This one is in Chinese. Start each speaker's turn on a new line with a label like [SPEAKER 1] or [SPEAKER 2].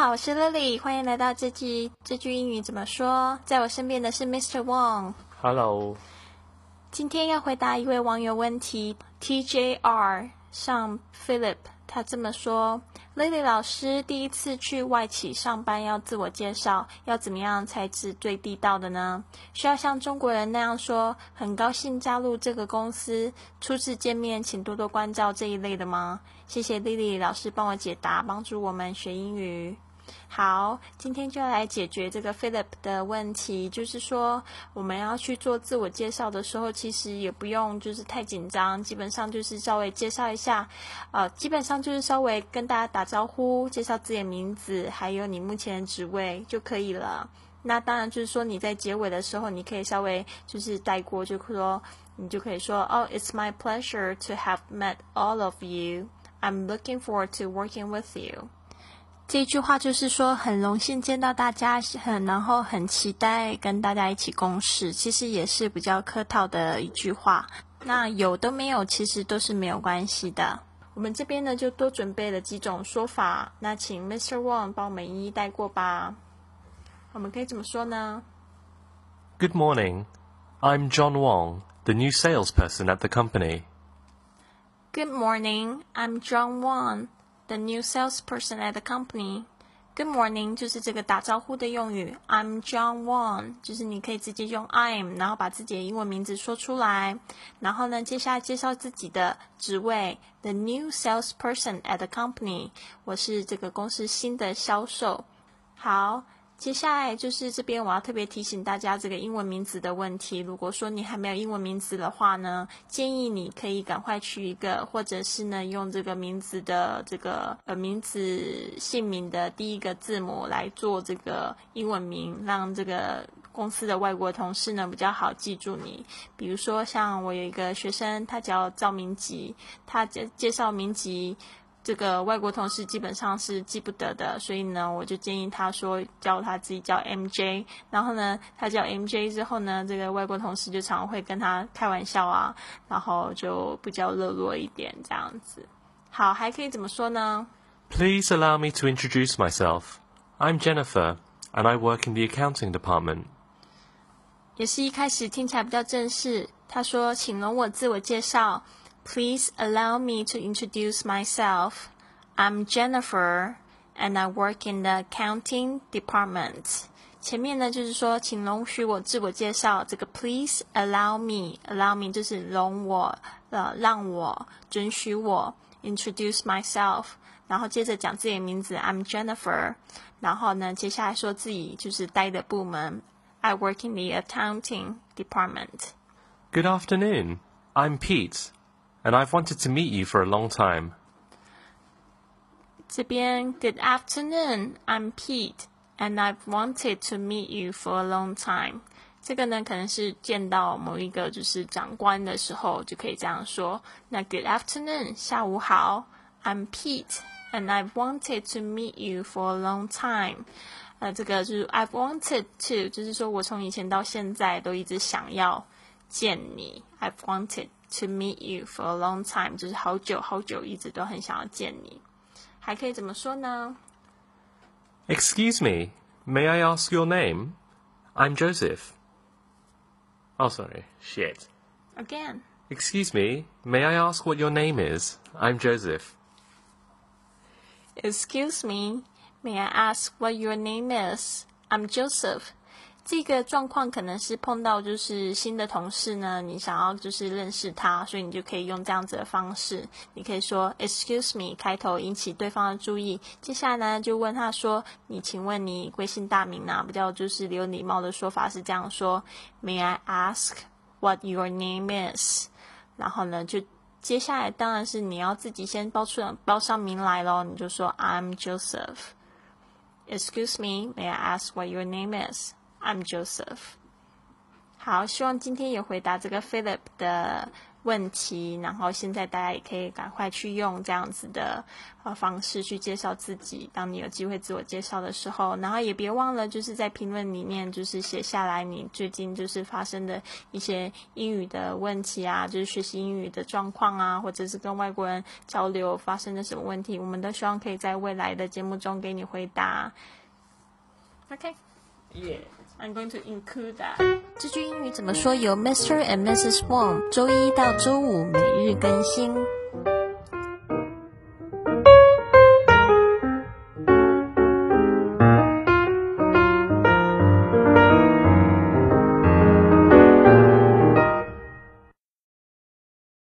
[SPEAKER 1] 好，我是 Lily，欢迎来到这句这句英语怎么说？在我身边的是 Mr. Wong。
[SPEAKER 2] Hello，
[SPEAKER 1] 今天要回答一位网友问题，TJR 上 Philip，他这么说：Lily 老师第一次去外企上班，要自我介绍，要怎么样才是最地道的呢？需要像中国人那样说“很高兴加入这个公司，初次见面请多多关照”这一类的吗？谢谢 Lily 老师帮我解答，帮助我们学英语。好，今天就来解决这个 Philip 的问题，就是说我们要去做自我介绍的时候，其实也不用就是太紧张，基本上就是稍微介绍一下，呃，基本上就是稍微跟大家打招呼，介绍自己的名字，还有你目前的职位就可以了。那当然就是说你在结尾的时候，你可以稍微就是带过，就是说你就可以说哦、oh,，It's my pleasure to have met all of you. I'm looking forward to working with you. 这句话就是说，很荣幸见到大家，很然后很期待跟大家一起共事。其实也是比较客套的一句话。那有都没有，其实都是没有关系的。我们这边呢就多准备了几种说法。那请 Mr. Wang 帮我们一一带过吧。我们可以怎么说呢
[SPEAKER 2] Good morning. I'm John Wang, the new salesperson at the
[SPEAKER 1] company.？Good morning, I'm John Wang. The new salesperson at the company. Good morning 就是这个打招呼的用语。I'm John Wong，就是你可以直接用 I'm，然后把自己的英文名字说出来。然后呢，接下来介绍自己的职位，the new salesperson at the company。我是这个公司新的销售。好。接下来就是这边，我要特别提醒大家这个英文名字的问题。如果说你还没有英文名字的话呢，建议你可以赶快取一个，或者是呢用这个名字的这个呃名字姓名的第一个字母来做这个英文名，让这个公司的外国同事呢比较好记住你。比如说像我有一个学生，他叫赵明吉，他介介绍明吉。这个外国同事基本上是记不得的，所以呢，我就建议他说叫他自己叫 MJ。然后呢，他叫 MJ 之后呢，这个外国同事就常会跟他开玩笑啊，然后就比较热络一点这样子。好，还可以怎么说呢
[SPEAKER 2] Please allow me to introduce myself. I'm Jennifer, and I work in the accounting department.
[SPEAKER 1] 也是一开始听起来比较正式。他说：“请容我自我介绍。” Please allow me to introduce myself. I'm Jennifer, and I work in the accounting department. 前面呢就是说，请容许我自我介绍。这个 Please allow me, allow me 就是容我，呃，让我准许我 introduce myself。然后接着讲自己的名字，I'm Jennifer。然后呢，接下来说自己就是待的部门，I work in the accounting department.
[SPEAKER 2] Good afternoon. I'm Pete, and I've wanted to meet you for a long time.
[SPEAKER 1] 这边 Good afternoon, I'm Pete, and I've wanted to meet you for a long time. 这个呢，可能是见到某一个就是长官的时候就可以这样说。那 Good afternoon，下午好，I'm Pete, and I've wanted to meet you for a long time. 呃，这个就是 I've wanted to，就是说我从以前到现在都一直想要见你。I've wanted to meet you for a long time，就是好久好久一直都很想要见你。还可以怎么说呢
[SPEAKER 2] Excuse me, may I ask your name? I'm Joseph. Oh, sorry. Shit.
[SPEAKER 1] ？Again,
[SPEAKER 2] Excuse me, may I ask what your name is? I'm Joseph.
[SPEAKER 1] excuse me, may I ask what your name is? I'm Joseph. 这个状况可能是碰到就是新的同事呢，你想要就是认识他，所以你就可以用这样子的方式，你可以说 Excuse me 开头引起对方的注意。接下来呢，就问他说：“你请问你贵姓大名呢？”比较就是有礼貌的说法是这样说：“May I ask what your name is？” 然后呢，就接下来当然是你要自己先报出报上名来咯，你就说 I'm Joseph。Excuse me, may I ask what your name is? I'm Joseph。好，希望今天也回答这个 Philip 的问题，然后现在大家也可以赶快去用这样子的呃方式去介绍自己。当你有机会自我介绍的时候，然后也别忘了就是在评论里面就是写下来你最近就是发生的一些英语的问题啊，就是学习英语的状况啊，或者是跟外国人交流发生的什么问题，我们都希望可以在未来的节目中给你回答。OK。
[SPEAKER 2] Yeah.
[SPEAKER 1] I'm going to include that. 这句英语怎么说？由 Mr. and Mrs. Wong 周一到周五每日更新。